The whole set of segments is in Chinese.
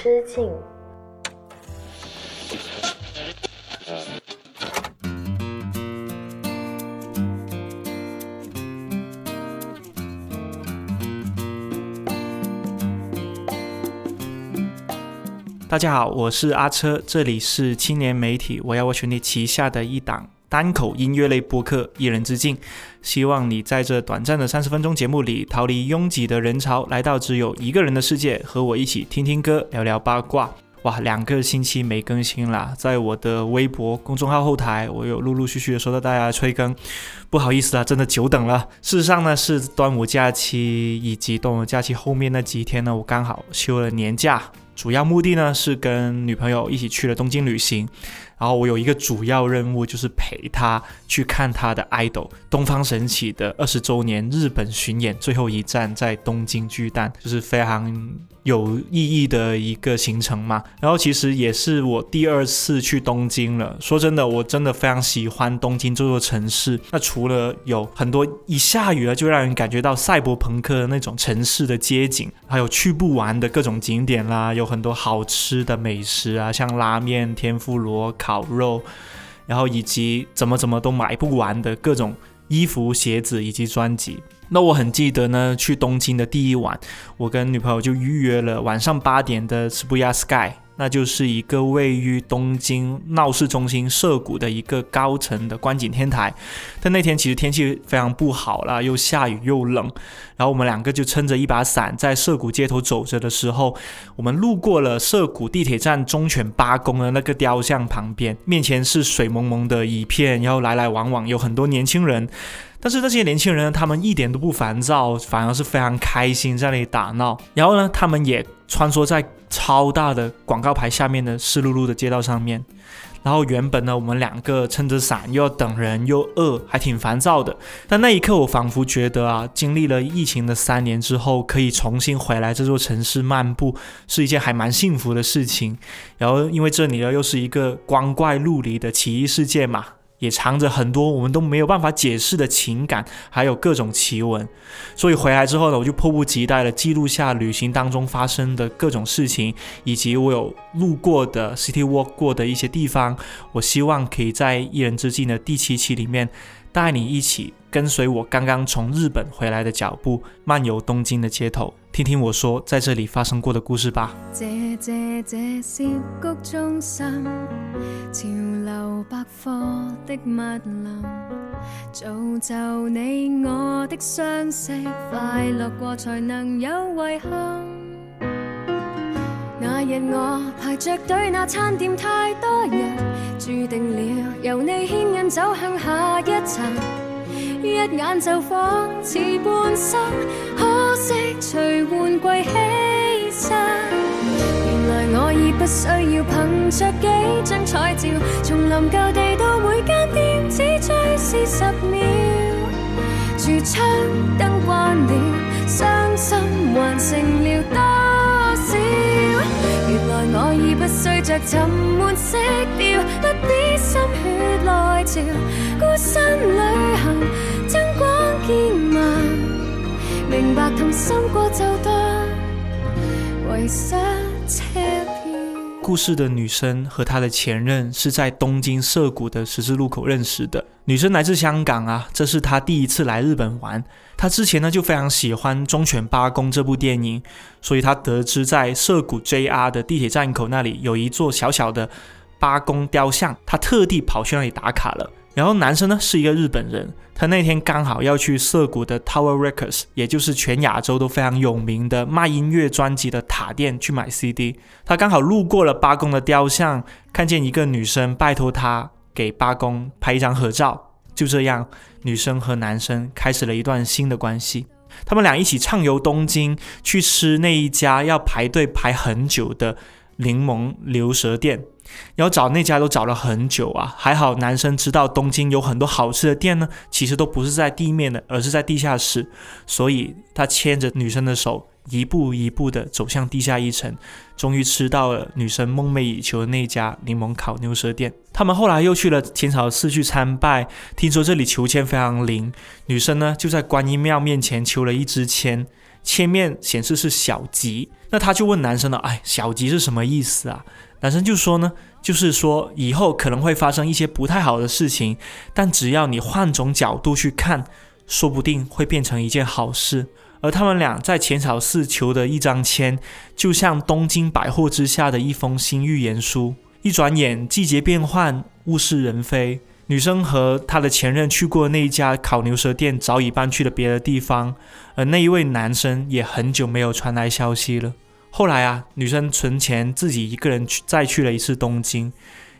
之境。大家好，我是阿车，这里是青年媒体我要我兄弟旗下的一档单口音乐类播客《一人之境》，希望你在这短暂的三十分钟节目里逃离拥挤的人潮，来到只有一个人的世界，和我一起听听歌，聊聊八卦。哇，两个星期没更新啦，在我的微博公众号后台，我有陆陆续续的收到大家的催更，不好意思啊，真的久等了。事实上呢，是端午假期以及端午假期后面那几天呢，我刚好休了年假。主要目的呢是跟女朋友一起去了东京旅行，然后我有一个主要任务就是陪他去看他的 idol 东方神起的二十周年日本巡演，最后一站在东京巨蛋，就是非常有意义的一个行程嘛。然后其实也是我第二次去东京了。说真的，我真的非常喜欢东京这座城市。那除了有很多一下雨了就让人感觉到赛博朋克的那种城市的街景，还有去不完的各种景点啦，有。很多好吃的美食啊，像拉面、天妇罗、烤肉，然后以及怎么怎么都买不完的各种衣服、鞋子以及专辑。那我很记得呢，去东京的第一晚，我跟女朋友就预约了晚上八点的 Shibuya Sky。那就是一个位于东京闹市中心涩谷的一个高层的观景天台，但那天其实天气非常不好啦，又下雨又冷，然后我们两个就撑着一把伞在涩谷街头走着的时候，我们路过了涩谷地铁站忠犬八公的那个雕像旁边，面前是水蒙蒙的一片，然后来来往往有很多年轻人。但是这些年轻人，他们一点都不烦躁，反而是非常开心在那里打闹。然后呢，他们也穿梭在超大的广告牌下面的湿漉漉的街道上面。然后原本呢，我们两个撑着伞，又要等人，又饿，还挺烦躁的。但那一刻，我仿佛觉得啊，经历了疫情的三年之后，可以重新回来这座城市漫步，是一件还蛮幸福的事情。然后因为这里呢，又是一个光怪陆离的奇异世界嘛。也藏着很多我们都没有办法解释的情感，还有各种奇闻。所以回来之后呢，我就迫不及待地记录下旅行当中发生的各种事情，以及我有路过的 city walk 过的一些地方。我希望可以在一人之境的第七期里面，带你一起跟随我刚刚从日本回来的脚步，漫游东京的街头。听听我说在这里发生过的故事吧。这这这是谷中心，潮流百货的密林，造就你我的相识，快乐过才能有遗憾。那日我排着队，那餐店太多人，注定了由你牵引走向下一层。一眼就仿似半生，可惜随换季牺牲。原来我已不需要凭着几张彩照，从临旧地到每间店只追视十秒。橱窗灯关了，伤心还剩了多少？原来我已不需着沉闷色调，不必心血故事的女生和她的前任是在东京涩谷的十字路口认识的。女生来自香港啊，这是她第一次来日本玩。她之前呢就非常喜欢《忠犬八公》这部电影，所以她得知在涩谷 JR 的地铁站口那里有一座小小的八公雕像，他特地跑去那里打卡了。然后男生呢是一个日本人，他那天刚好要去涩谷的 Tower Records，也就是全亚洲都非常有名的卖音乐专辑的塔店去买 CD。他刚好路过了八公的雕像，看见一个女生拜托他给八公拍一张合照。就这样，女生和男生开始了一段新的关系。他们俩一起畅游东京，去吃那一家要排队排很久的柠檬牛舌店。要找那家都找了很久啊，还好男生知道东京有很多好吃的店呢，其实都不是在地面的，而是在地下室，所以他牵着女生的手，一步一步的走向地下一层，终于吃到了女生梦寐以求的那家柠檬烤牛舌店。他们后来又去了浅草寺去参拜，听说这里求签非常灵，女生呢就在观音庙面前求了一支签。签面显示是小吉。那他就问男生了：“哎，小吉是什么意思啊？”男生就说呢，就是说以后可能会发生一些不太好的事情，但只要你换种角度去看，说不定会变成一件好事。而他们俩在浅草寺求的一张签，就像东京百货之下的一封新预言书。一转眼，季节变换，物是人非。女生和她的前任去过那一家烤牛舌店，早已搬去了别的地方。而那一位男生也很久没有传来消息了。后来啊，女生存钱，自己一个人去再去了一次东京，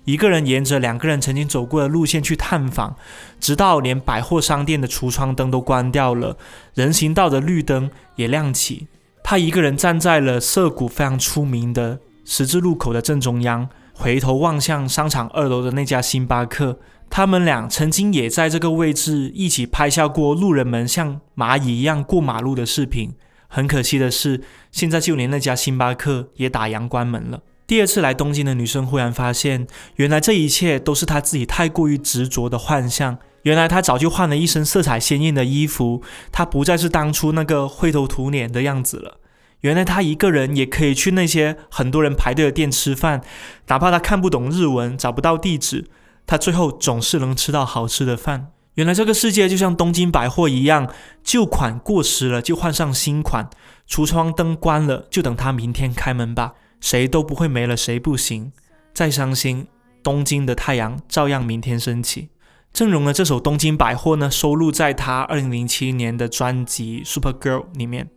一个人沿着两个人曾经走过的路线去探访，直到连百货商店的橱窗灯都关掉了，人行道的绿灯也亮起。她一个人站在了涩谷非常出名的十字路口的正中央。回头望向商场二楼的那家星巴克，他们俩曾经也在这个位置一起拍下过路人们像蚂蚁一样过马路的视频。很可惜的是，现在就连那家星巴克也打烊关门了。第二次来东京的女生忽然发现，原来这一切都是她自己太过于执着的幻象。原来她早就换了一身色彩鲜艳的衣服，她不再是当初那个灰头土脸的样子了。原来她一个人也可以去那些很多人排队的店吃饭，哪怕她看不懂日文，找不到地址，他最后总是能吃到好吃的饭。原来这个世界就像东京百货一样，旧款过时了就换上新款，橱窗灯关了就等它明天开门吧，谁都不会没了谁不行。再伤心，东京的太阳照样明天升起。郑容的这首《东京百货》呢，收录在他二零零七年的专辑《Super Girl》里面。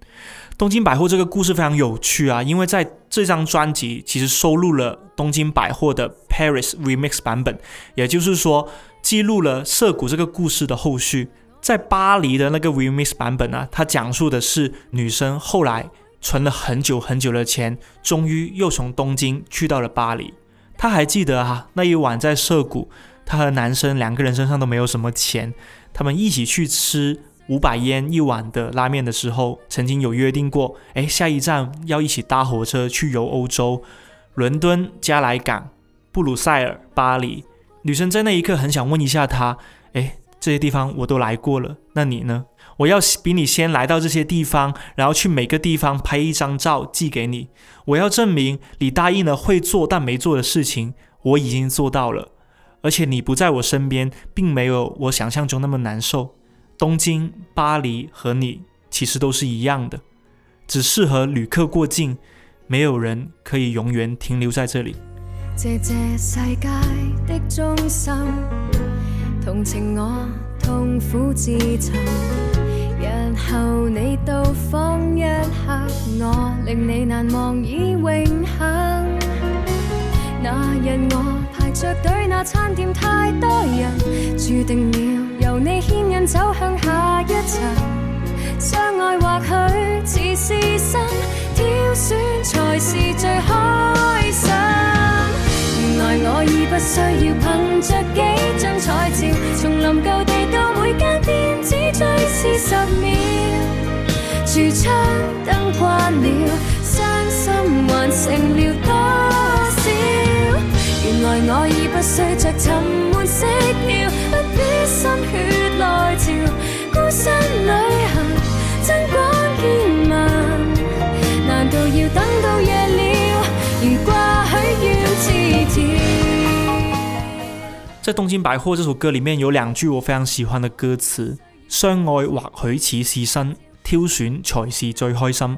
东京百货这个故事非常有趣啊，因为在这张专辑其实收录了东京百货的 Paris Remix 版本，也就是说记录了涩谷这个故事的后续。在巴黎的那个 Remix 版本呢，它讲述的是女生后来存了很久很久的钱，终于又从东京去到了巴黎。她还记得啊，那一晚在涩谷，她和男生两个人身上都没有什么钱，他们一起去吃。五百烟一碗的拉面的时候，曾经有约定过，哎，下一站要一起搭火车去游欧洲，伦敦、加莱港、布鲁塞尔、巴黎。女生在那一刻很想问一下他，哎，这些地方我都来过了，那你呢？我要比你先来到这些地方，然后去每个地方拍一张照寄给你。我要证明你答应了会做但没做的事情，我已经做到了，而且你不在我身边，并没有我想象中那么难受。东京、巴黎和你其实都是一样的，只适合旅客过境，没有人可以永远停留在这里。谢谢世界的中心，同情我痛苦自寻。日后你到访一刻，我令你难忘已永恒。那日我排着队，那餐店太多人，注定了。由你牵引走向下一层，相爱或许似是心，挑选才是最开心。原来我已不需要凭着几张彩照，从临旧地到每间店只追思十秒。橱窗灯关了，伤心还剩了多少？原来我已不需着沉闷色调，不必。心血来潮，孤身旅行，在《东京百货》这首歌里面有两句我非常喜欢的歌词：相爱或许似是身，挑选才是最开心。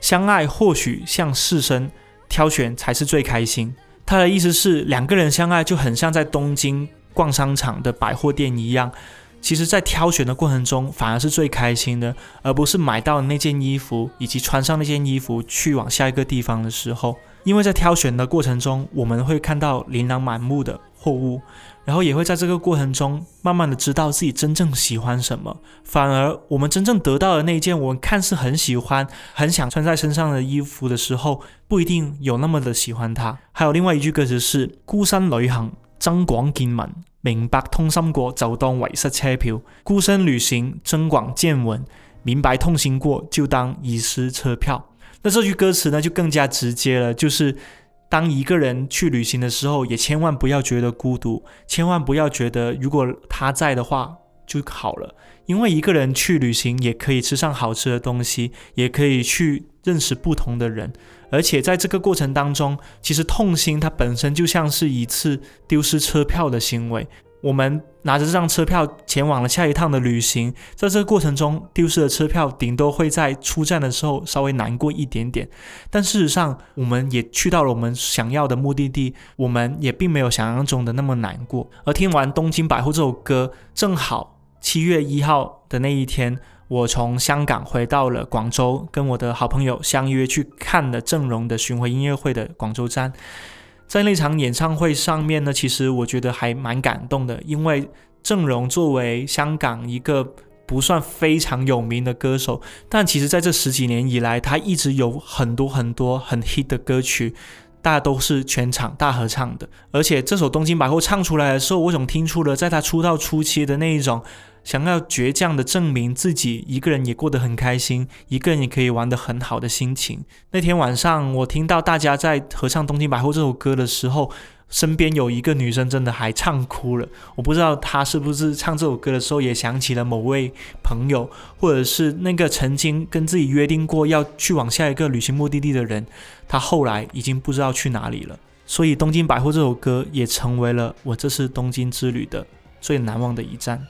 相爱或许像是身，挑选才是最开心。他的意思是，两个人相爱就很像在东京。逛商场的百货店一样，其实，在挑选的过程中，反而是最开心的，而不是买到那件衣服以及穿上那件衣服去往下一个地方的时候。因为在挑选的过程中，我们会看到琳琅满目的货物，然后也会在这个过程中慢慢的知道自己真正喜欢什么。反而，我们真正得到的那件我们看似很喜欢、很想穿在身上的衣服的时候，不一定有那么的喜欢它。还有另外一句歌词是“孤身旅行，增广见闻”。明白通心过就当遗失车票，孤身旅行增广见闻。明白痛心过就当遗失车票。那这句歌词呢就更加直接了，就是当一个人去旅行的时候，也千万不要觉得孤独，千万不要觉得如果他在的话就好了。因为一个人去旅行，也可以吃上好吃的东西，也可以去认识不同的人，而且在这个过程当中，其实痛心它本身就像是一次丢失车票的行为。我们拿着这张车票前往了下一趟的旅行，在这个过程中丢失的车票，顶多会在出站的时候稍微难过一点点，但事实上，我们也去到了我们想要的目的地，我们也并没有想象中的那么难过。而听完《东京百货》这首歌，正好七月一号的那一天，我从香港回到了广州，跟我的好朋友相约去看了郑融的巡回音乐会的广州站。在那场演唱会上面呢，其实我觉得还蛮感动的，因为郑融作为香港一个不算非常有名的歌手，但其实在这十几年以来，他一直有很多很多很 hit 的歌曲，大家都是全场大合唱的。而且这首《东京百货》唱出来的时候，我总听出了在他出道初期的那一种。想要倔强的证明自己一个人也过得很开心，一个人也可以玩得很好的心情。那天晚上，我听到大家在合唱《东京百货》这首歌的时候，身边有一个女生真的还唱哭了。我不知道她是不是唱这首歌的时候也想起了某位朋友，或者是那个曾经跟自己约定过要去往下一个旅行目的地的人，他后来已经不知道去哪里了。所以，《东京百货》这首歌也成为了我这次东京之旅的。最难忘的一站。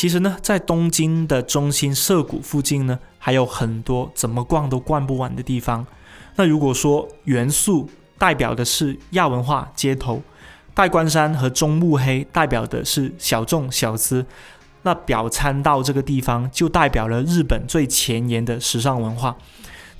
其实呢，在东京的中心涩谷附近呢，还有很多怎么逛都逛不完的地方。那如果说元素代表的是亚文化街头，代官山和中目黑代表的是小众小资，那表参道这个地方就代表了日本最前沿的时尚文化。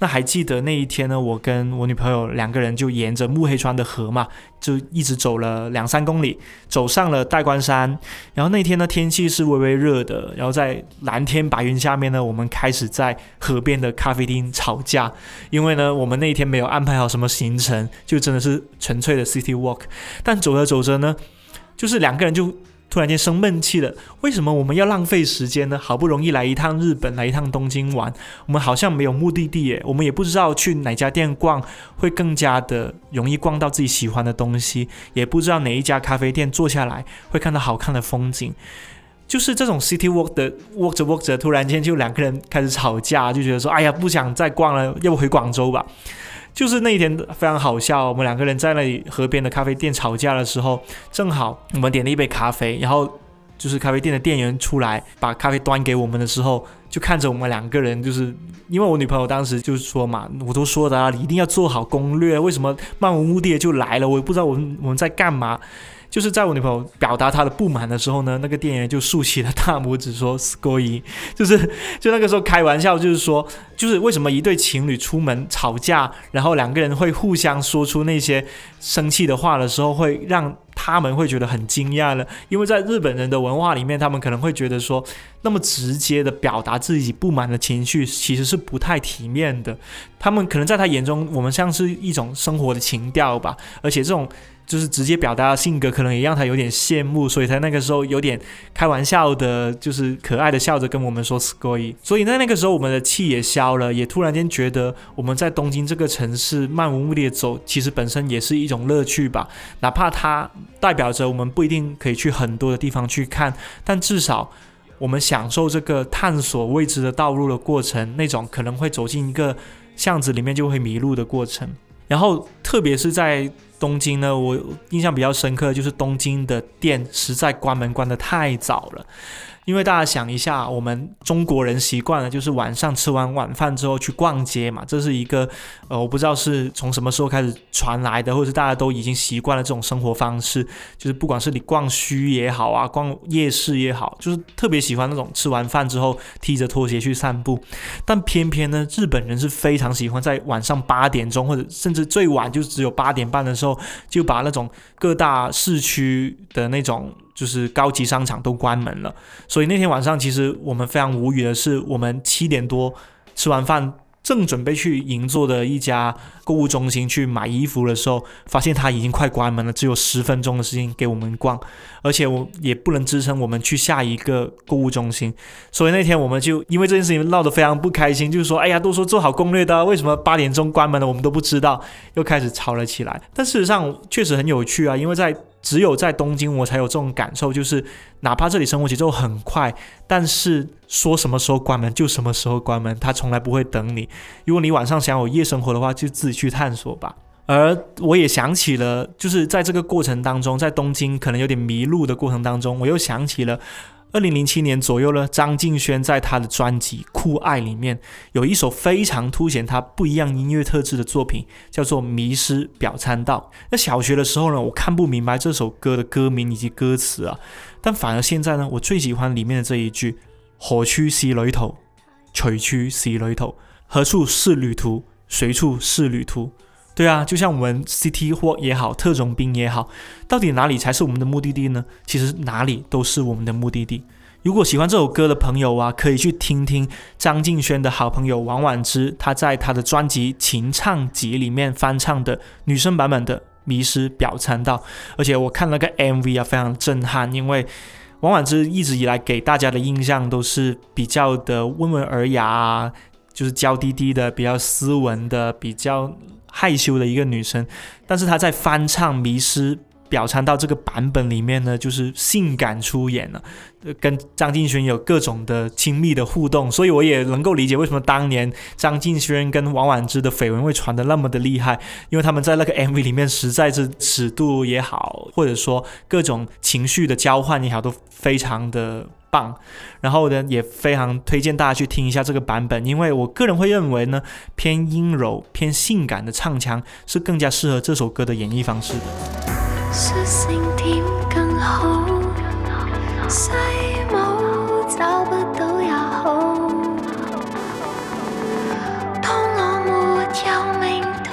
那还记得那一天呢？我跟我女朋友两个人就沿着木黑川的河嘛，就一直走了两三公里，走上了代官山。然后那天呢，天气是微微热的，然后在蓝天白云下面呢，我们开始在河边的咖啡厅吵架，因为呢，我们那一天没有安排好什么行程，就真的是纯粹的 city walk。但走着走着呢，就是两个人就。突然间生闷气了，为什么我们要浪费时间呢？好不容易来一趟日本，来一趟东京玩，我们好像没有目的地耶，我们也不知道去哪家店逛会更加的容易逛到自己喜欢的东西，也不知道哪一家咖啡店坐下来会看到好看的风景，就是这种 city walk 的 walk 着 walk 着，突然间就两个人开始吵架，就觉得说，哎呀，不想再逛了，要不回广州吧。就是那一天非常好笑，我们两个人在那里河边的咖啡店吵架的时候，正好我们点了一杯咖啡，然后就是咖啡店的店员出来把咖啡端给我们的时候，就看着我们两个人，就是因为我女朋友当时就是说嘛，我都说的啊，你一定要做好攻略，为什么漫无目的的就来了？我也不知道我们我们在干嘛。就是在我女朋友表达她的不满的时候呢，那个店员就竖起了大拇指说 s c o y 就是就那个时候开玩笑，就是说，就是为什么一对情侣出门吵架，然后两个人会互相说出那些生气的话的时候，会让他们会觉得很惊讶了，因为在日本人的文化里面，他们可能会觉得说，那么直接的表达自己不满的情绪，其实是不太体面的。他们可能在他眼中，我们像是一种生活的情调吧，而且这种。就是直接表达性格，可能也让他有点羡慕，所以他那个时候有点开玩笑的，就是可爱的笑着跟我们说 s c o y 所以在那个时候，我们的气也消了，也突然间觉得我们在东京这个城市漫无目的的走，其实本身也是一种乐趣吧。哪怕它代表着我们不一定可以去很多的地方去看，但至少我们享受这个探索未知的道路的过程，那种可能会走进一个巷子里面就会迷路的过程。然后，特别是在东京呢，我印象比较深刻，就是东京的店实在关门关的太早了。因为大家想一下，我们中国人习惯了就是晚上吃完晚饭之后去逛街嘛，这是一个呃，我不知道是从什么时候开始传来的，或者是大家都已经习惯了这种生活方式，就是不管是你逛墟也好啊，逛夜市也好，就是特别喜欢那种吃完饭之后踢着拖鞋去散步。但偏偏呢，日本人是非常喜欢在晚上八点钟，或者甚至最晚就只有八点半的时候，就把那种各大市区的那种。就是高级商场都关门了，所以那天晚上其实我们非常无语的是，我们七点多吃完饭。正准备去银座的一家购物中心去买衣服的时候，发现它已经快关门了，只有十分钟的时间给我们逛，而且我也不能支撑我们去下一个购物中心，所以那天我们就因为这件事情闹得非常不开心，就是说，哎呀，都说做好攻略的，为什么八点钟关门了我们都不知道，又开始吵了起来。但事实上确实很有趣啊，因为在只有在东京我才有这种感受，就是哪怕这里生活节奏很快，但是说什么时候关门就什么时候关门，他从来不会等你。如果你晚上想有夜生活的话，就自己去探索吧。而我也想起了，就是在这个过程当中，在东京可能有点迷路的过程当中，我又想起了二零零七年左右呢，张敬轩在他的专辑《酷爱》里面有一首非常凸显他不一样音乐特质的作品，叫做《迷失表参道》。那小学的时候呢，我看不明白这首歌的歌名以及歌词啊，但反而现在呢，我最喜欢里面的这一句：何处是旅途，随处是旅途。何处是旅途？随处是旅途。对啊，就像我们 C T 或也好，特种兵也好，到底哪里才是我们的目的地呢？其实哪里都是我们的目的地。如果喜欢这首歌的朋友啊，可以去听听张敬轩的好朋友王婉之，他在他的专辑《情唱集》里面翻唱的女生版本的《迷失表参道》。而且我看了个 MV 啊，非常震撼，因为王婉之一直以来给大家的印象都是比较的温文尔雅啊。就是娇滴滴的、比较斯文的、比较害羞的一个女生，但是她在翻唱《迷失表参道》这个版本里面呢，就是性感出演了，跟张敬轩有各种的亲密的互动，所以我也能够理解为什么当年张敬轩跟王婉之的绯闻会传得那么的厉害，因为他们在那个 MV 里面实在是尺度也好，或者说各种情绪的交换也好，都非常的。棒，然后呢，也非常推荐大家去听一下这个版本，因为我个人会认为呢，偏阴柔、偏性感的唱腔是更加适合这首歌的演绎方式的。率性点更好洗脑找不到也好。当我没有命途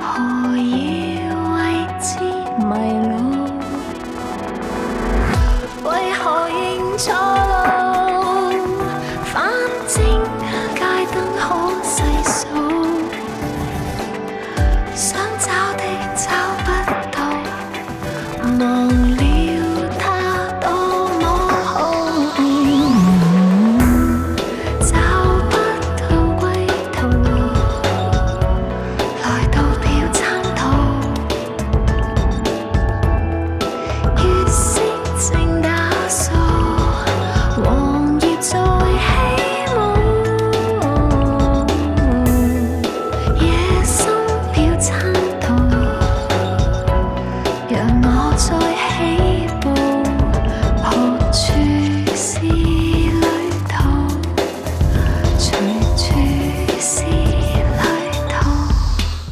何以为之迷路？为何认错？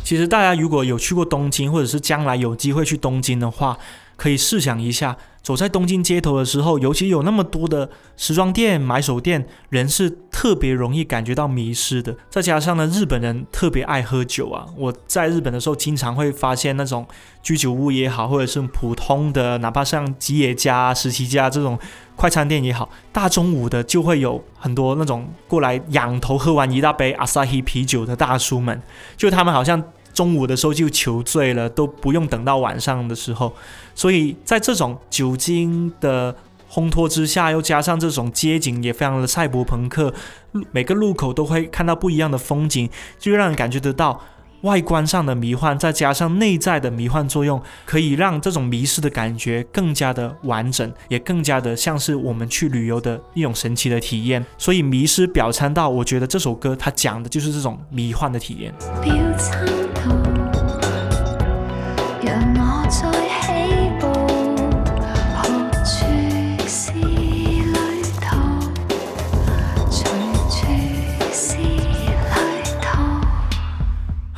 其实大家如果有去过东京，或者是将来有机会去东京的话，可以试想一下，走在东京街头的时候，尤其有那么多的时装店、买手店，人是特别容易感觉到迷失的。再加上呢，日本人特别爱喝酒啊，我在日本的时候，经常会发现那种居酒屋也好，或者是普通的，哪怕像吉野家、十七家这种快餐店也好，大中午的就会有很多那种过来仰头喝完一大杯阿萨希啤酒的大叔们，就他们好像。中午的时候就求醉了，都不用等到晚上的时候，所以在这种酒精的烘托之下，又加上这种街景也非常的赛博朋克，每个路口都会看到不一样的风景，就让人感觉得到外观上的迷幻，再加上内在的迷幻作用，可以让这种迷失的感觉更加的完整，也更加的像是我们去旅游的一种神奇的体验。所以迷失表参道，我觉得这首歌它讲的就是这种迷幻的体验。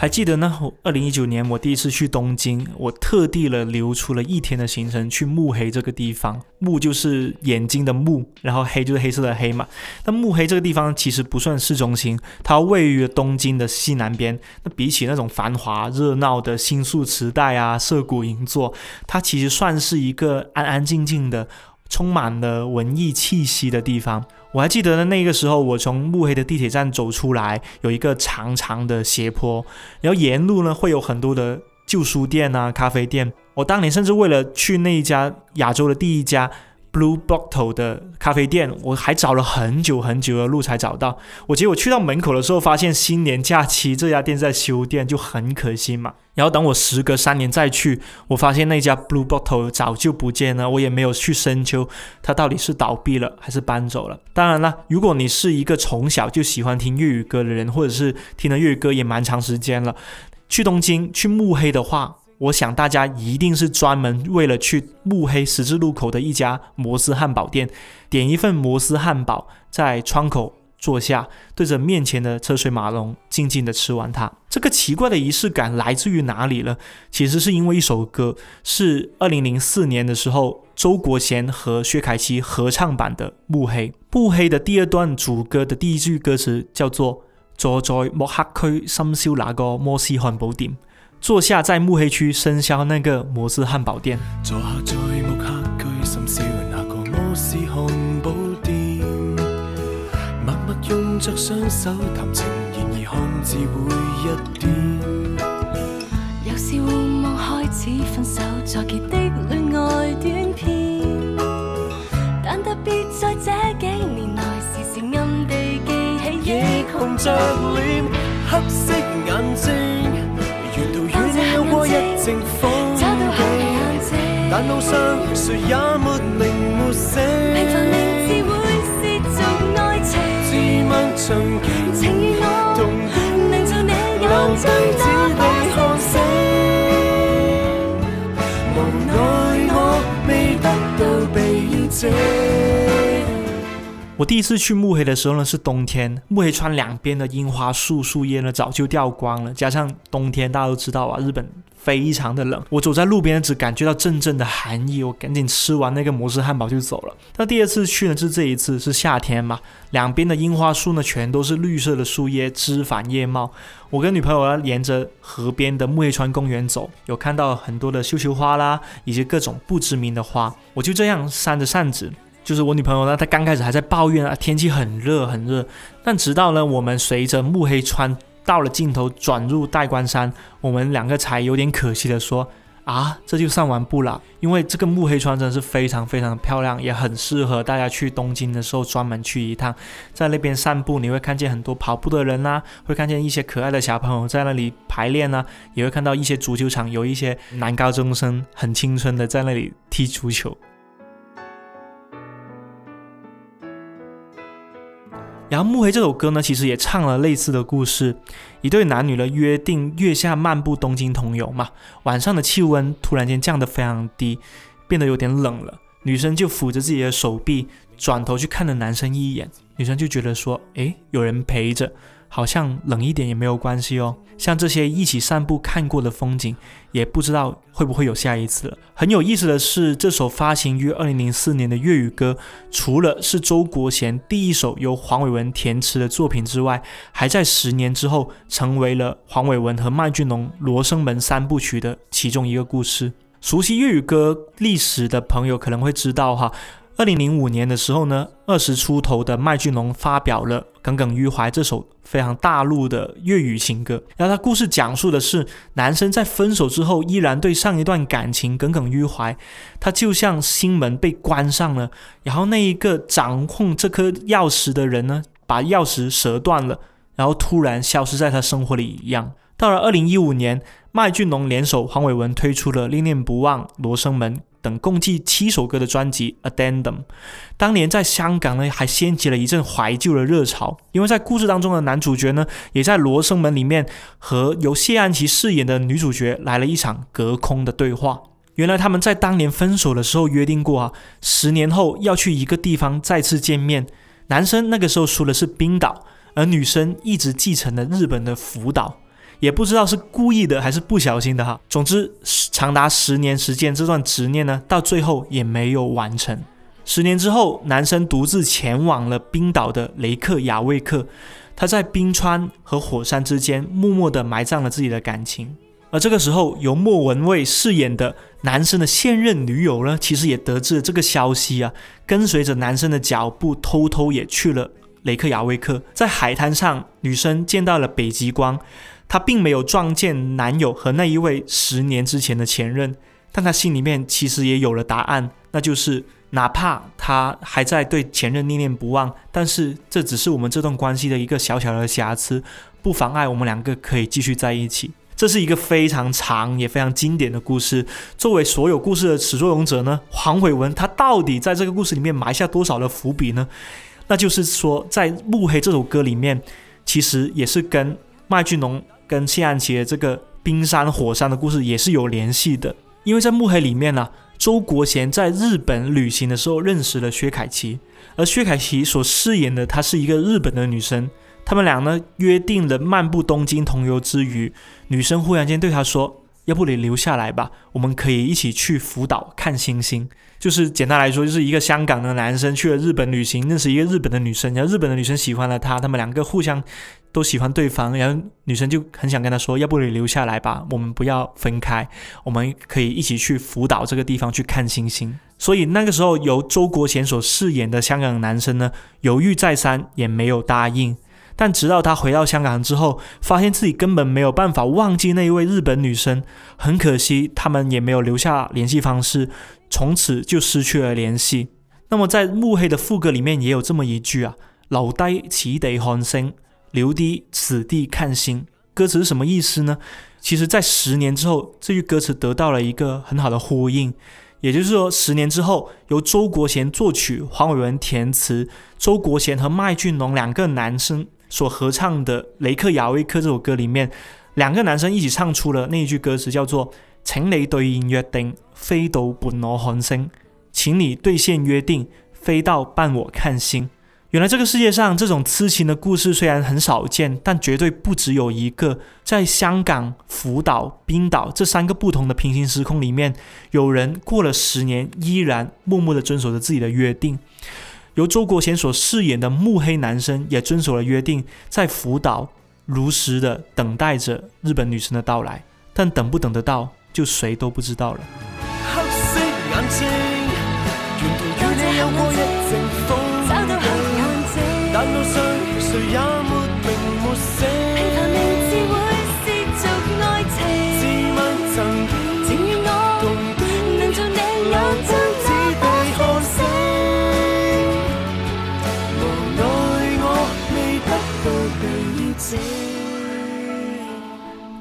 还记得呢？二零一九年我第一次去东京，我特地了留出了一天的行程去目黑这个地方。目就是眼睛的目，然后黑就是黑色的黑嘛。那目黑这个地方其实不算市中心，它位于东京的西南边。那比起那种繁华热闹的新宿池袋啊、涩谷银座，它其实算是一个安安静静的、充满了文艺气息的地方。我还记得呢，那个时候我从慕黑的地铁站走出来，有一个长长的斜坡，然后沿路呢会有很多的旧书店啊、咖啡店。我当年甚至为了去那一家亚洲的第一家 Blue Bottle 的咖啡店，我还找了很久很久的路才找到。我结果去到门口的时候，发现新年假期这家店在修店，就很可惜嘛。然后等我时隔三年再去，我发现那家 Blue Bottle 早就不见了，我也没有去深究它到底是倒闭了还是搬走了。当然了，如果你是一个从小就喜欢听粤语歌的人，或者是听了粤语歌也蛮长时间了，去东京去目黑的话，我想大家一定是专门为了去慕黑十字路口的一家摩斯汉堡店，点一份摩斯汉堡，在窗口坐下，对着面前的车水马龙，静静的吃完它。这个奇怪的仪式感来自于哪里呢？其实是因为一首歌，是二零零四年的时候，周国贤和薛凯琪合唱版的《慕黑》。《慕黑》的第二段主歌的第一句歌词叫做“坐在莫黑区深宵那个摩斯汉堡店”。坐下在目黑区生肖那个摩斯汉堡店。坐下在木黑區深宵那個摩斯漢堡店，默默用着雙手談情，然而看似會一點。又是互望開始分手作結的戀愛短片，但特別在這幾年內，時時暗地記起亦紅着臉，黑色但路上誰也沒名沒姓，平凡名字會是做愛情，自問場景情如我動點。能做你留眼中只你看死，無奈我未得到避靜。我第一次去目黑的时候呢，是冬天，目黑川两边的樱花树树叶呢早就掉光了，加上冬天大家都知道啊，日本非常的冷，我走在路边只感觉到阵阵的寒意，我赶紧吃完那个摩斯汉堡就走了。那第二次去呢，是这一次是夏天嘛，两边的樱花树呢全都是绿色的树叶，枝繁叶茂。我跟女朋友呢沿着河边的木黑川公园走，有看到很多的绣球花啦，以及各种不知名的花，我就这样扇着扇子。就是我女朋友呢，她刚开始还在抱怨啊，天气很热很热。但直到呢，我们随着木黑川到了尽头转入代官山，我们两个才有点可惜的说啊，这就散完步了。因为这个目黑川真的是非常非常的漂亮，也很适合大家去东京的时候专门去一趟。在那边散步，你会看见很多跑步的人啦、啊，會看见一些可爱的小朋友在那里排練啊，也会看到一些足球场，有一些男高中生很青春的在那里踢足球。然后《暮黑这首歌呢，其实也唱了类似的故事，一对男女的约定月下漫步东京同游嘛，晚上的气温突然间降得非常低，变得有点冷了，女生就抚着自己的手臂，转头去看了男生一眼，女生就觉得说，诶，有人陪着。好像冷一点也没有关系哦。像这些一起散步看过的风景，也不知道会不会有下一次了。很有意思的是，这首发行于二零零四年的粤语歌，除了是周国贤第一首由黄伟文填词的作品之外，还在十年之后成为了黄伟文和麦浚龙《罗生门》三部曲的其中一个故事。熟悉粤语歌历史的朋友可能会知道哈。二零零五年的时候呢，二十出头的麦浚龙发表了《耿耿于怀》这首非常大陆的粤语情歌。然后他故事讲述的是男生在分手之后依然对上一段感情耿耿于怀，他就像心门被关上了，然后那一个掌控这颗钥匙的人呢，把钥匙折断了，然后突然消失在他生活里一样。到了二零一五年，麦浚龙联手黄伟文推出了《念念不忘》《罗生门》等共计七首歌的专辑《Addendum》。当年在香港呢，还掀起了一阵怀旧的热潮，因为在故事当中的男主角呢，也在《罗生门》里面和由谢安琪饰演的女主角来了一场隔空的对话。原来他们在当年分手的时候约定过啊，十年后要去一个地方再次见面。男生那个时候说的是冰岛，而女生一直继承了日本的福岛。也不知道是故意的还是不小心的哈。总之，长达十年时间，这段执念呢，到最后也没有完成。十年之后，男生独自前往了冰岛的雷克雅未克，他在冰川和火山之间默默地埋葬了自己的感情。而这个时候，由莫文蔚饰演的男生的现任女友呢，其实也得知了这个消息啊，跟随着男生的脚步，偷偷也去了雷克雅未克。在海滩上，女生见到了北极光。她并没有撞见男友和那一位十年之前的前任，但她心里面其实也有了答案，那就是哪怕她还在对前任念念不忘，但是这只是我们这段关系的一个小小的瑕疵，不妨碍我们两个可以继续在一起。这是一个非常长也非常经典的故事。作为所有故事的始作俑者呢，黄伟文他到底在这个故事里面埋下多少的伏笔呢？那就是说，在《暮黑》这首歌里面，其实也是跟麦浚龙。跟谢安琪的这个冰山火山的故事也是有联系的，因为在幕黑里面呢，周国贤在日本旅行的时候认识了薛凯琪，而薛凯琪所饰演的她是一个日本的女生，他们俩呢约定了漫步东京同游之余，女生忽然间对他说：“要不你留下来吧，我们可以一起去福岛看星星。”就是简单来说，就是一个香港的男生去了日本旅行，认识一个日本的女生，然后日本的女生喜欢了他，他们两个互相。都喜欢对方，然后女生就很想跟他说：“要不你留下来吧，我们不要分开，我们可以一起去福岛这个地方去看星星。”所以那个时候，由周国贤所饰演的香港男生呢，犹豫再三也没有答应。但直到他回到香港之后，发现自己根本没有办法忘记那一位日本女生。很可惜，他们也没有留下联系方式，从此就失去了联系。那么在幕黑的副歌里面也有这么一句啊：“留低此地看星。”留低此地看星，歌词是什么意思呢？其实，在十年之后，这句歌词得到了一个很好的呼应，也就是说，十年之后，由周国贤作曲，黄伟文填词，周国贤和麦浚龙两个男生所合唱的《雷克雅未克》这首歌里面，两个男生一起唱出了那一句歌词，叫做“请你兑现约定，飞到伴我看星”，请你兑现约定，飞到伴我看星。原来这个世界上这种痴情的故事虽然很少见，但绝对不只有一个。在香港、福岛、冰岛这三个不同的平行时空里面，有人过了十年依然默默地遵守着自己的约定。由周国贤所饰演的木黑男生也遵守了约定，在福岛如实的等待着日本女生的到来。但等不等得到，就谁都不知道了。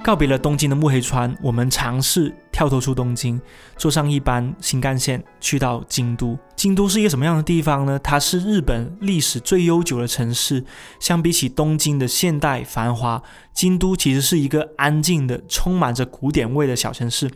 告别了东京的木黑川，我们尝试跳脱出东京，坐上一班新干线去到京都。京都是一个什么样的地方呢？它是日本历史最悠久的城市。相比起东京的现代繁华，京都其实是一个安静的、充满着古典味的小城市。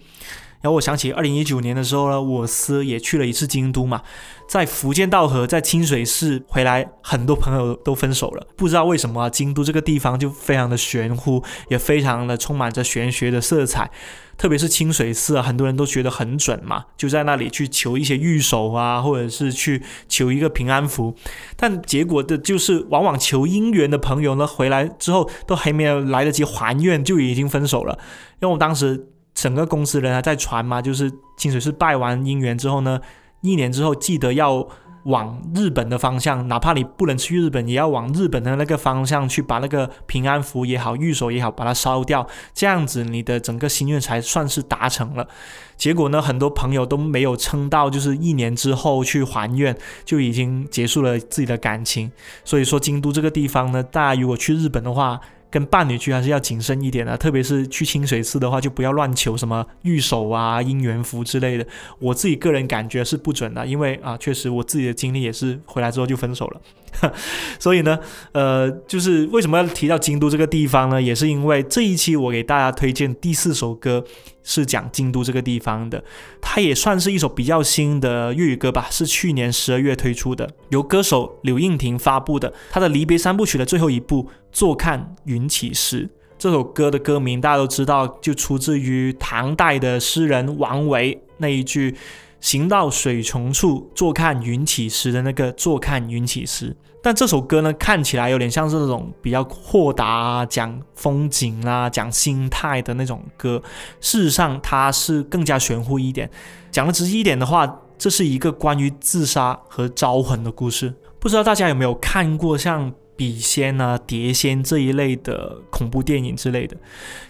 然后我想起二零一九年的时候呢，我司也去了一次京都嘛，在福建道和，在清水寺回来，很多朋友都分手了，不知道为什么，京都这个地方就非常的玄乎，也非常的充满着玄学的色彩，特别是清水寺啊，很多人都觉得很准嘛，就在那里去求一些玉手啊，或者是去求一个平安符，但结果的就是往往求姻缘的朋友呢，回来之后都还没有来得及还愿，就已经分手了，因为我当时。整个公司人还在传嘛，就是清水寺拜完姻缘之后呢，一年之后记得要往日本的方向，哪怕你不能去日本，也要往日本的那个方向去，把那个平安符也好、玉手也好，把它烧掉，这样子你的整个心愿才算是达成了。结果呢，很多朋友都没有撑到，就是一年之后去还愿，就已经结束了自己的感情。所以说，京都这个地方呢，大家如果去日本的话，跟伴侣去还是要谨慎一点的，特别是去清水寺的话，就不要乱求什么玉手啊、姻缘符之类的。我自己个人感觉是不准的，因为啊，确实我自己的经历也是回来之后就分手了。所以呢，呃，就是为什么要提到京都这个地方呢？也是因为这一期我给大家推荐第四首歌是讲京都这个地方的，它也算是一首比较新的粤语歌吧，是去年十二月推出的，由歌手柳应婷发布的，他的离别三部曲的最后一部《坐看云起时》。这首歌的歌名大家都知道，就出自于唐代的诗人王维那一句。行到水穷处，坐看云起时的那个坐看云起时，但这首歌呢，看起来有点像是那种比较豁达啊、讲风景啦、讲心态的那种歌。事实上，它是更加玄乎一点。讲的直接一点的话，这是一个关于自杀和招魂的故事。不知道大家有没有看过像笔仙啊、碟仙这一类的恐怖电影之类的？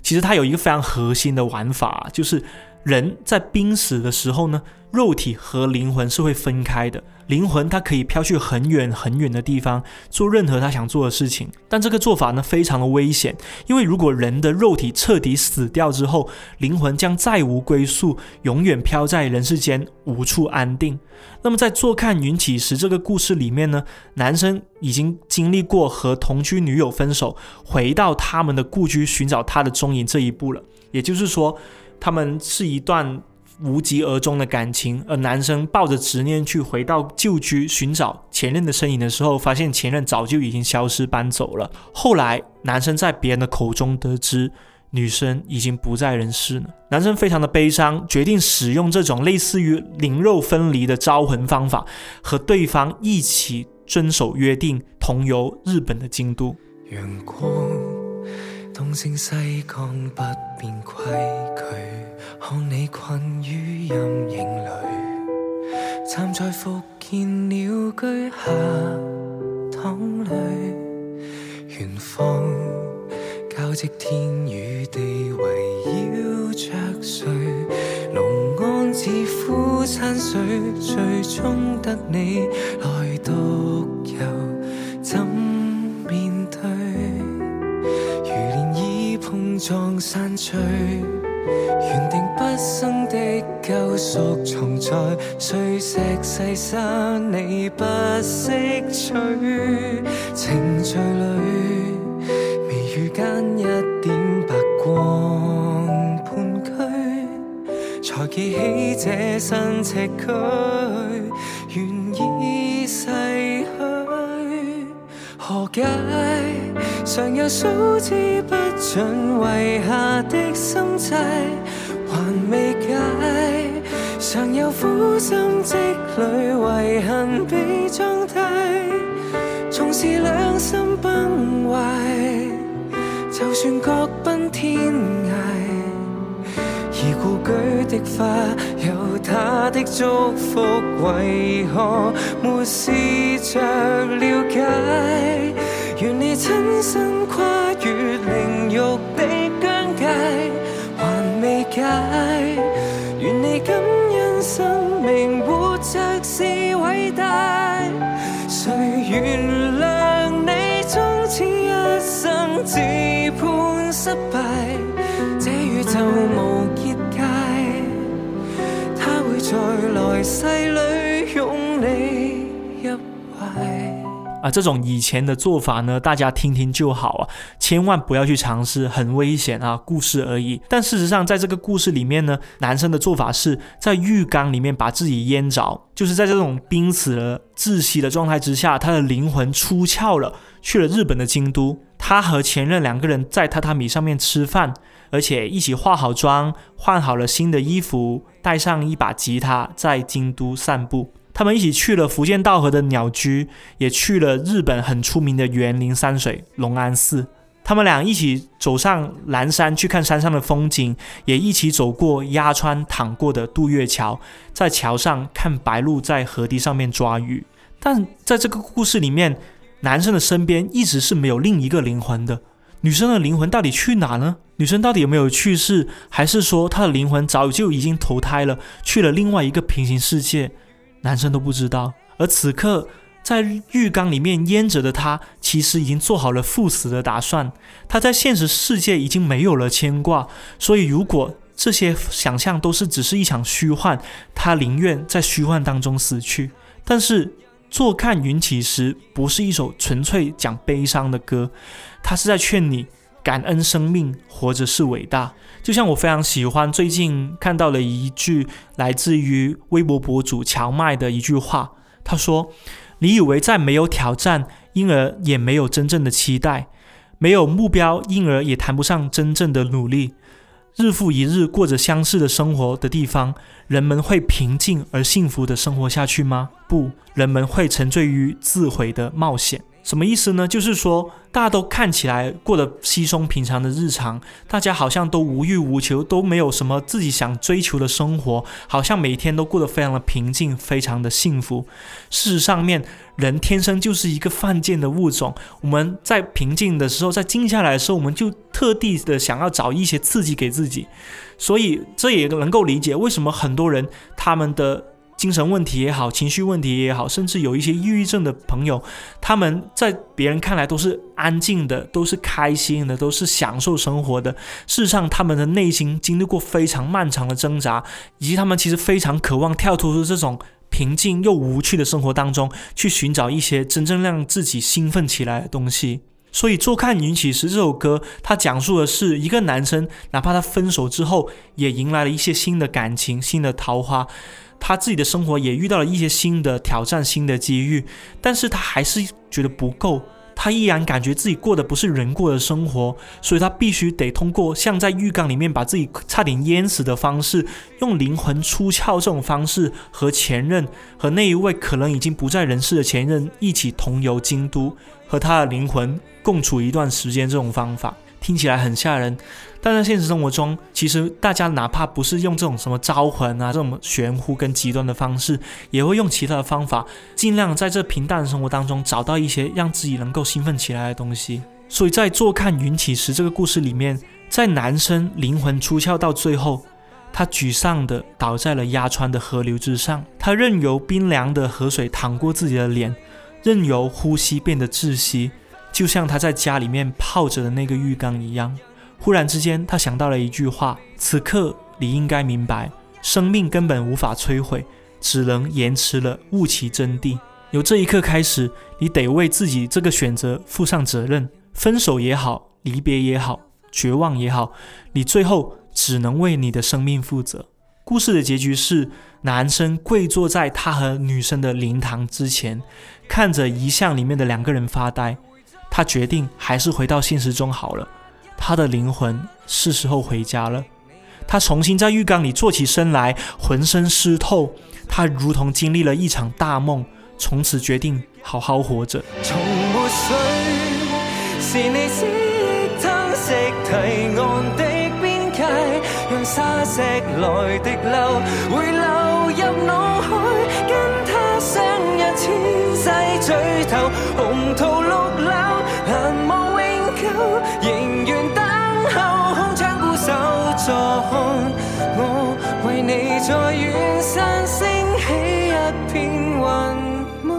其实它有一个非常核心的玩法，就是人在濒死的时候呢。肉体和灵魂是会分开的，灵魂它可以飘去很远很远的地方，做任何他想做的事情。但这个做法呢，非常的危险，因为如果人的肉体彻底死掉之后，灵魂将再无归宿，永远飘在人世间，无处安定。那么在《坐看云起时》这个故事里面呢，男生已经经历过和同居女友分手，回到他们的故居寻找他的踪影这一步了。也就是说，他们是一段。无疾而终的感情，而男生抱着执念去回到旧居寻找前任的身影的时候，发现前任早就已经消失搬走了。后来，男生在别人的口中得知女生已经不在人世了。男生非常的悲伤，决定使用这种类似于灵肉分离的招魂方法，和对方一起遵守约定，同游日本的京都。东升西降，不变规矩。看你困于阴影里，站在复建鸟居下躺里，远方交织天与地围绕着谁？龙安寺夫餐水，最终得你来独游，漪碰撞散聚。原定不生的救赎，藏在碎石细沙，你不识？取。情序里，微雨间一点白光盘踞，才记起这身赤躯，愿已逝去。何解？常有数之不尽遗下的心债，还未解。常有苦心积累遗恨被装低，纵是两心崩坏，就算各奔天涯。而故居的花有他的祝福，为何没试着了解？愿你亲身跨越灵肉的疆界，还未解。愿你感恩生命活着是伟大，谁原谅你终此一生自判失败？这宇宙无结界，他会在来世里拥你。啊，这种以前的做法呢，大家听听就好啊，千万不要去尝试，很危险啊。故事而已。但事实上，在这个故事里面呢，男生的做法是在浴缸里面把自己淹着，就是在这种濒死了、窒息的状态之下，他的灵魂出窍了，去了日本的京都。他和前任两个人在榻榻米上面吃饭，而且一起化好妆，换好了新的衣服，带上一把吉他，在京都散步。他们一起去了福建道河的鸟居，也去了日本很出名的园林山水龙安寺。他们俩一起走上蓝山去看山上的风景，也一起走过鸭川淌过的渡月桥，在桥上看白鹭在河堤上面抓鱼。但在这个故事里面，男生的身边一直是没有另一个灵魂的。女生的灵魂到底去哪呢？女生到底有没有去世，还是说她的灵魂早就已经投胎了，去了另外一个平行世界？男生都不知道，而此刻在浴缸里面淹着的他，其实已经做好了赴死的打算。他在现实世界已经没有了牵挂，所以如果这些想象都是只是一场虚幻，他宁愿在虚幻当中死去。但是，坐看云起时不是一首纯粹讲悲伤的歌，他是在劝你感恩生命，活着是伟大。就像我非常喜欢最近看到了一句来自于微博博主荞麦的一句话，他说：“你以为在没有挑战，因而也没有真正的期待，没有目标，因而也谈不上真正的努力。”日复一日过着相似的生活的地方，人们会平静而幸福的生活下去吗？不，人们会沉醉于自毁的冒险。什么意思呢？就是说，大家都看起来过得稀松平常的日常，大家好像都无欲无求，都没有什么自己想追求的生活，好像每天都过得非常的平静，非常的幸福。事实上面，人天生就是一个犯贱的物种。我们在平静的时候，在静下来的时候，我们就特地的想要找一些刺激给自己，所以这也能够理解为什么很多人他们的。精神问题也好，情绪问题也好，甚至有一些抑郁症的朋友，他们在别人看来都是安静的，都是开心的，都是享受生活的。事实上，他们的内心经历过非常漫长的挣扎，以及他们其实非常渴望跳脱出这种平静又无趣的生活当中，去寻找一些真正让自己兴奋起来的东西。所以，《坐看云起时》这首歌，它讲述的是一个男生，哪怕他分手之后，也迎来了一些新的感情、新的桃花。他自己的生活也遇到了一些新的挑战、新的机遇，但是他还是觉得不够，他依然感觉自己过的不是人过的生活，所以他必须得通过像在浴缸里面把自己差点淹死的方式，用灵魂出窍这种方式和前任和那一位可能已经不在人世的前任一起同游京都，和他的灵魂共处一段时间。这种方法听起来很吓人。但在现实生活中，其实大家哪怕不是用这种什么招魂啊这种玄乎跟极端的方式，也会用其他的方法，尽量在这平淡的生活当中找到一些让自己能够兴奋起来的东西。所以在《坐看云起时》这个故事里面，在男生灵魂出窍到最后，他沮丧地倒在了压川的河流之上，他任由冰凉的河水淌过自己的脸，任由呼吸变得窒息，就像他在家里面泡着的那个浴缸一样。忽然之间，他想到了一句话：“此刻你应该明白，生命根本无法摧毁，只能延迟了悟其真谛。由这一刻开始，你得为自己这个选择负上责任。分手也好，离别也好，绝望也好，你最后只能为你的生命负责。”故事的结局是，男生跪坐在他和女生的灵堂之前，看着遗像里面的两个人发呆。他决定还是回到现实中好了。他的灵魂是时候回家了。他重新在浴缸里坐起身来，浑身湿透。他如同经历了一场大梦，从此决定好好活着。从没水，是你思忆吞噬堤岸的边界，让沙石来滴漏，会流入脑海，跟他相约千世聚头，红桃绿柳，仍愿等候空窗孤守坐看，我为你在远山升起一片云雾。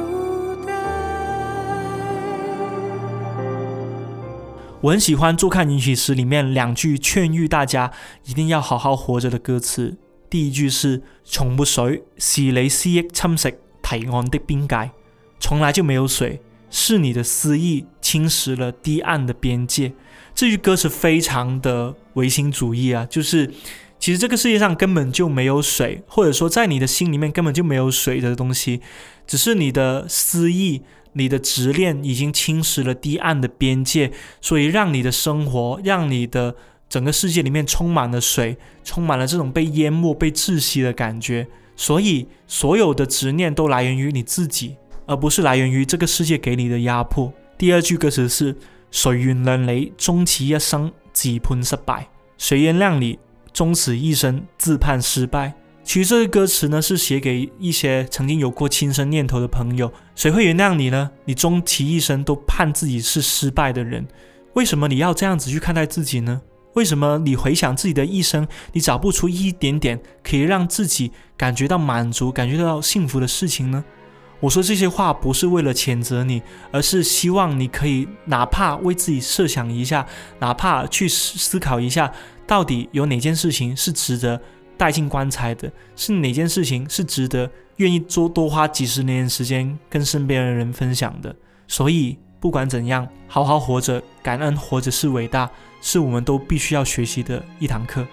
我很喜欢《坐看云起时》里面两句劝喻大家一定要好好活着的歌词。第一句是“从没水，是你思忆侵蚀堤岸的边界”，从来就没有水，是你的思忆侵蚀了堤岸的边界。这句歌词非常的唯心主义啊，就是其实这个世界上根本就没有水，或者说在你的心里面根本就没有水的东西，只是你的思忆、你的执念已经侵蚀了堤岸的边界，所以让你的生活、让你的整个世界里面充满了水，充满了这种被淹没、被窒息的感觉。所以所有的执念都来源于你自己，而不是来源于这个世界给你的压迫。第二句歌词是。谁原谅你终其一生自判失败？谁原谅你终此一生自判失败？其实这个歌词呢，是写给一些曾经有过轻生念头的朋友。谁会原谅你呢？你终其一生都判自己是失败的人，为什么你要这样子去看待自己呢？为什么你回想自己的一生，你找不出一点点可以让自己感觉到满足、感觉到幸福的事情呢？我说这些话不是为了谴责你，而是希望你可以哪怕为自己设想一下，哪怕去思思考一下，到底有哪件事情是值得带进棺材的，是哪件事情是值得愿意多多花几十年时间跟身边的人分享的。所以不管怎样，好好活着，感恩活着是伟大，是我们都必须要学习的一堂课。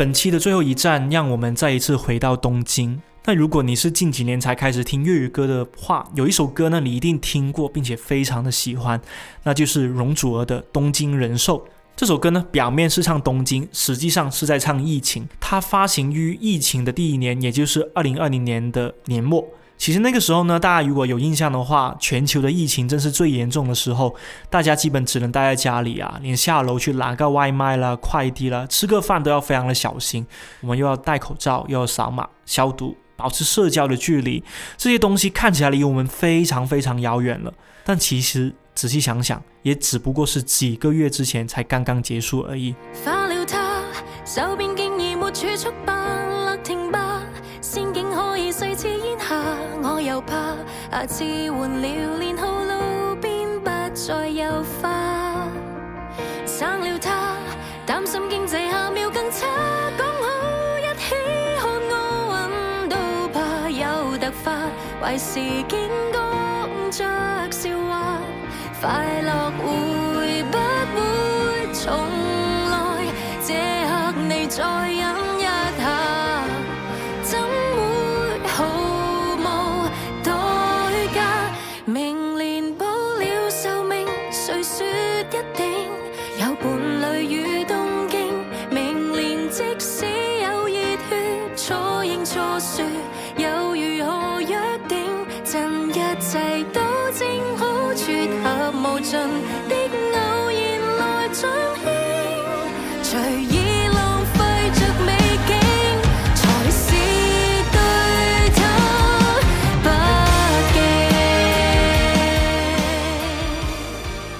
本期的最后一站，让我们再一次回到东京。那如果你是近几年才开始听粤语歌的话，有一首歌呢，你一定听过，并且非常的喜欢，那就是容祖儿的《东京人寿》。这首歌呢，表面是唱东京，实际上是在唱疫情。它发行于疫情的第一年，也就是二零二零年的年末。其实那个时候呢，大家如果有印象的话，全球的疫情正是最严重的时候，大家基本只能待在家里啊，连下楼去拿个外卖啦、快递啦、吃个饭都要非常的小心。我们又要戴口罩，又要扫码消毒，保持社交的距离，这些东西看起来离我们非常非常遥远了。但其實仔細想想，也只不過是幾個月之前才剛剛結束而已。又怕下次換了年號，路邊不再有花。生了他，擔心經濟下秒更差，講好一起看奧運都怕有突發，壞事見講着笑話，快樂會不會重來？這刻你再忍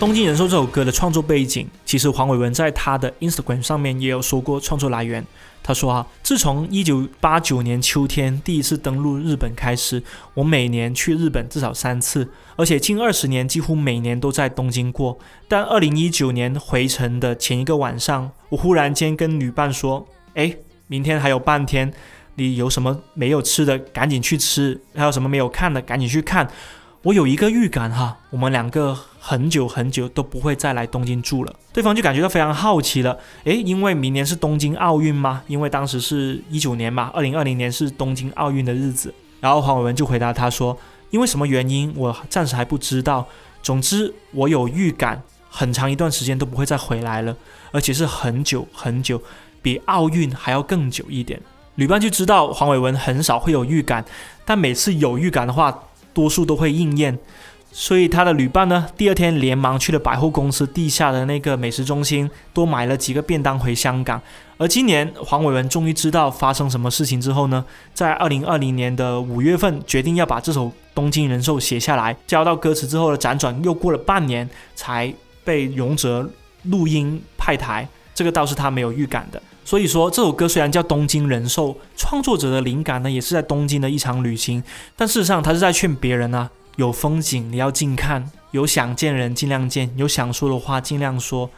东。京人寿这首歌的创作背景，其实黄伟文在他的 Instagram 上面也有说过创作来源。他说啊，自从一九八九年秋天第一次登陆日本开始，我每年去日本至少三次，而且近二十年几乎每年都在东京过。但二零一九年回程的前一个晚上，我忽然间跟女伴說：“誒，明天还有半天，你有什么没有吃的，赶紧去吃；还有什么没有看的，赶紧去看。”我有一个预感哈，我们两个很久很久都不会再来东京住了。对方就感觉到非常好奇了，诶，因为明年是东京奥运吗？因为当时是一九年嘛，二零二零年是东京奥运的日子。然后黄伟文就回答他说：“因为什么原因，我暂时还不知道。总之，我有预感，很长一段时间都不会再回来了，而且是很久很久，比奥运还要更久一点。”旅伴就知道黄伟文很少会有预感，但每次有预感的话，多数都会应验，所以他的旅伴呢，第二天连忙去了百货公司地下的那个美食中心，多买了几个便当回香港。而今年黄伟文终于知道发生什么事情之后呢，在二零二零年的五月份决定要把这首《东京人寿》写下来，交到歌词之后的辗转又过了半年，才被容泽录音派台。这个倒是他没有预感的。所以说，这首歌虽然叫《东京人寿》，创作者的灵感呢，也是在东京的一场旅行。但事实上，他是在劝别人啊，有风景你要近看，有想见人尽量见，有想说的话尽量说，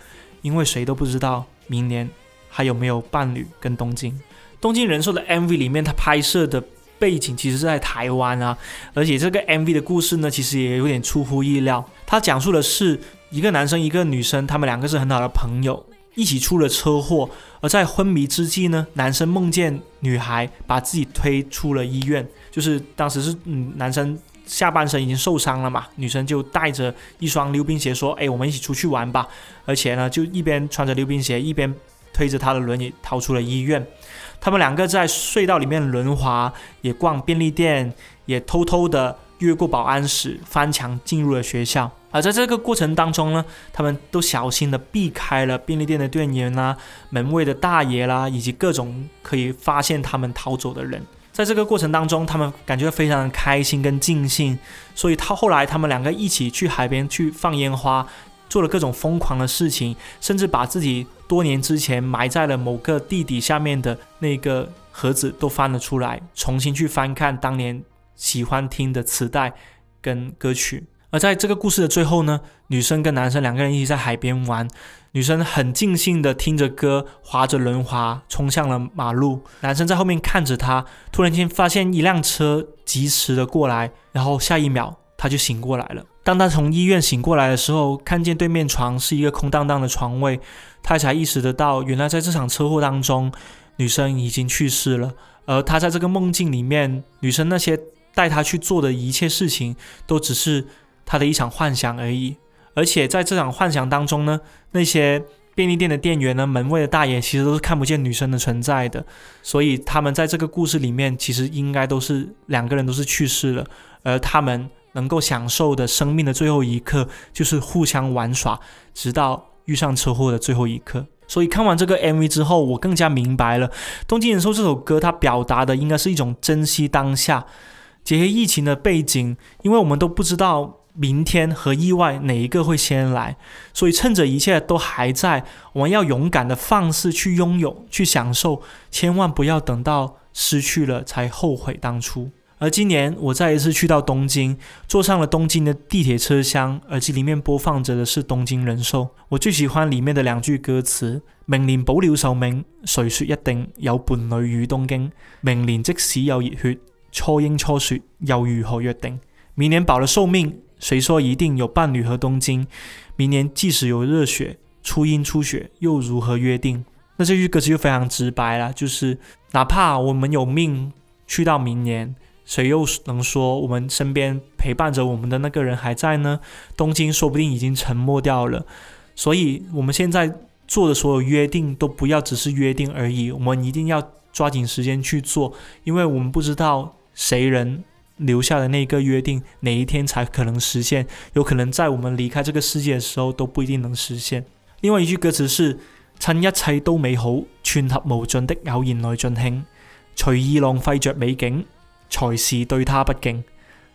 因为谁都不知道明年还有没有伴侣跟东京。《东京人寿》的 MV 里面，他拍摄的背景其实是在台湾啊，而且这个 MV 的故事呢，其实也有点出乎意料。他讲述的是一个男生一个女生，他们两个是很好的朋友。一起出了车祸，而在昏迷之际呢，男生梦见女孩把自己推出了医院，就是当时是嗯，男生下半身已经受伤了嘛，女生就带着一双溜冰鞋说：“哎，我们一起出去玩吧。”而且呢，就一边穿着溜冰鞋，一边推着他的轮椅逃出了医院。他们两个在隧道里面轮滑，也逛便利店，也偷偷的越过保安室，翻墙进入了学校。而在这个过程当中呢，他们都小心的避开了便利店的店员啦、门卫的大爷啦，以及各种可以发现他们逃走的人。在这个过程当中，他们感觉非常的开心跟尽兴，所以他后来他们两个一起去海边去放烟花，做了各种疯狂的事情，甚至把自己多年之前埋在了某个地底下面的那个盒子都翻了出来，重新去翻看当年喜欢听的磁带跟歌曲。而在这个故事的最后呢，女生跟男生两个人一起在海边玩，女生很尽兴的听着歌，划着轮滑冲向了马路，男生在后面看着她，突然间发现一辆车疾驰的过来，然后下一秒他就醒过来了。当他从医院醒过来的时候，看见对面床是一个空荡荡的床位，他才意识得到，原来在这场车祸当中，女生已经去世了，而他在这个梦境里面，女生那些带他去做的一切事情，都只是。他的一场幻想而已，而且在这场幻想当中呢，那些便利店的店员呢、门卫的大爷其实都是看不见女生的存在的，所以他们在这个故事里面其实应该都是两个人都是去世了，而他们能够享受的生命的最后一刻就是互相玩耍，直到遇上车祸的最后一刻。所以看完这个 MV 之后，我更加明白了《东京人寿》这首歌它表达的应该是一种珍惜当下，结合疫情的背景，因为我们都不知道。明天和意外哪一个会先来？所以趁着一切都还在，我们要勇敢的放肆去拥有、去享受，千万不要等到失去了才后悔当初。而今年我再一次去到东京，坐上了东京的地铁车厢，耳机里面播放着的是东京人寿。我最喜欢里面的两句歌词：明年保留寿命，谁说一定有伴侣与东京？明年即使有热血，初樱初雪，又如何约定？明年保了寿命。谁说一定有伴侣和东京？明年即使有热血、初音、初雪，又如何约定？那这句歌词就非常直白了，就是哪怕我们有命去到明年，谁又能说我们身边陪伴着我们的那个人还在呢？东京说不定已经沉没掉了。所以，我们现在做的所有约定都不要只是约定而已，我们一定要抓紧时间去做，因为我们不知道谁人。留下的那个约定，哪一天才可能实现？有可能在我们离开这个世界的时候都不一定能实现。另外一句歌词是：趁一切都美好，串合无尽的偶然来尽兴，随意浪费着美景，才是对他不敬。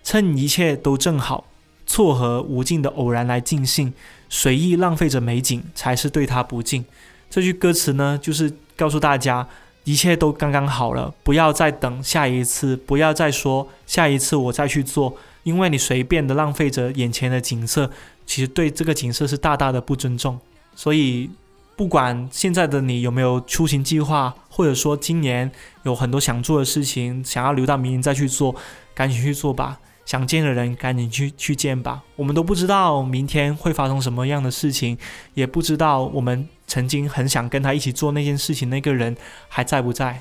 趁一切都正好，撮合无尽的偶然来尽兴，随意浪费着美景，才是对他不敬。这句歌词呢，就是告诉大家。一切都刚刚好了，不要再等下一次，不要再说下一次我再去做，因为你随便的浪费着眼前的景色，其实对这个景色是大大的不尊重。所以，不管现在的你有没有出行计划，或者说今年有很多想做的事情，想要留到明年再去做，赶紧去做吧。想见的人，赶紧去去见吧。我们都不知道明天会发生什么样的事情，也不知道我们曾经很想跟他一起做那件事情那个人还在不在。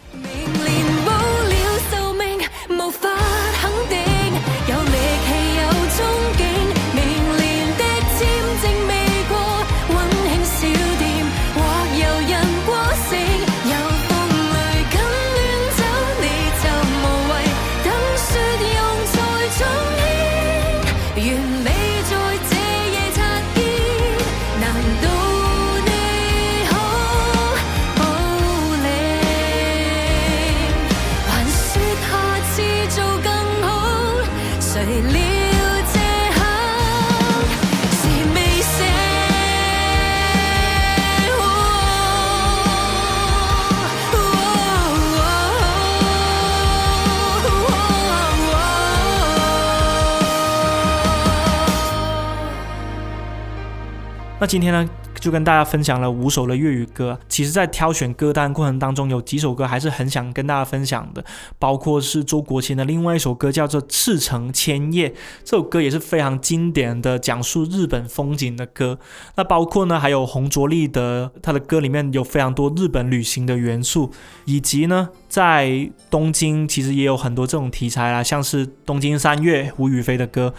今天呢，就跟大家分享了五首的粤语歌。其实，在挑选歌单过程当中，有几首歌还是很想跟大家分享的，包括是周国贤的另外一首歌，叫做《赤城千叶》。这首歌也是非常经典的，讲述日本风景的歌。那包括呢，还有洪卓立的，他的歌里面有非常多日本旅行的元素，以及呢，在东京其实也有很多这种题材啦，像是《东京三月》吴雨霏的歌。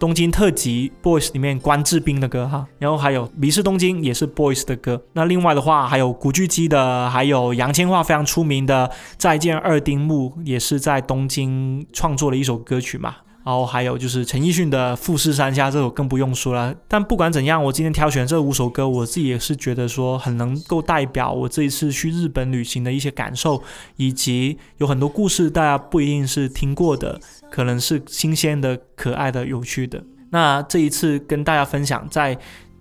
东京特辑 Boys 里面关智斌的歌哈，然后还有迷失东京也是 Boys 的歌。那另外的话还有古巨基的，还有杨千嬅非常出名的再见二丁目也是在东京创作了一首歌曲嘛。然后还有就是陈奕迅的《富士山下》这首更不用说了。但不管怎样，我今天挑选这五首歌，我自己也是觉得说很能够代表我这一次去日本旅行的一些感受，以及有很多故事大家不一定是听过的，可能是新鲜的、可爱的、有趣的。那这一次跟大家分享在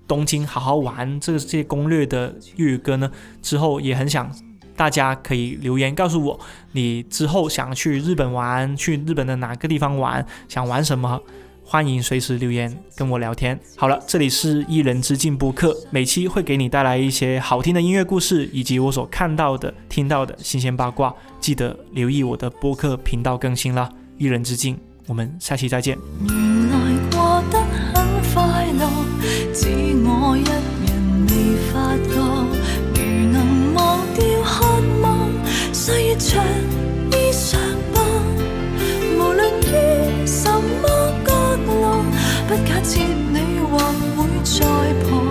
东京好好玩这些攻略的粤语歌呢，之后也很想。大家可以留言告诉我，你之后想去日本玩，去日本的哪个地方玩，想玩什么？欢迎随时留言跟我聊天。好了，这里是一人之境播客，每期会给你带来一些好听的音乐故事，以及我所看到的、听到的新鲜八卦。记得留意我的播客频道更新啦！一人之境，我们下期再见。原来过得很快乐，只我一人未发觉。如能忘掉渴望，岁月长衣裳吧。無論於什麼角落，不假设你或会在旁。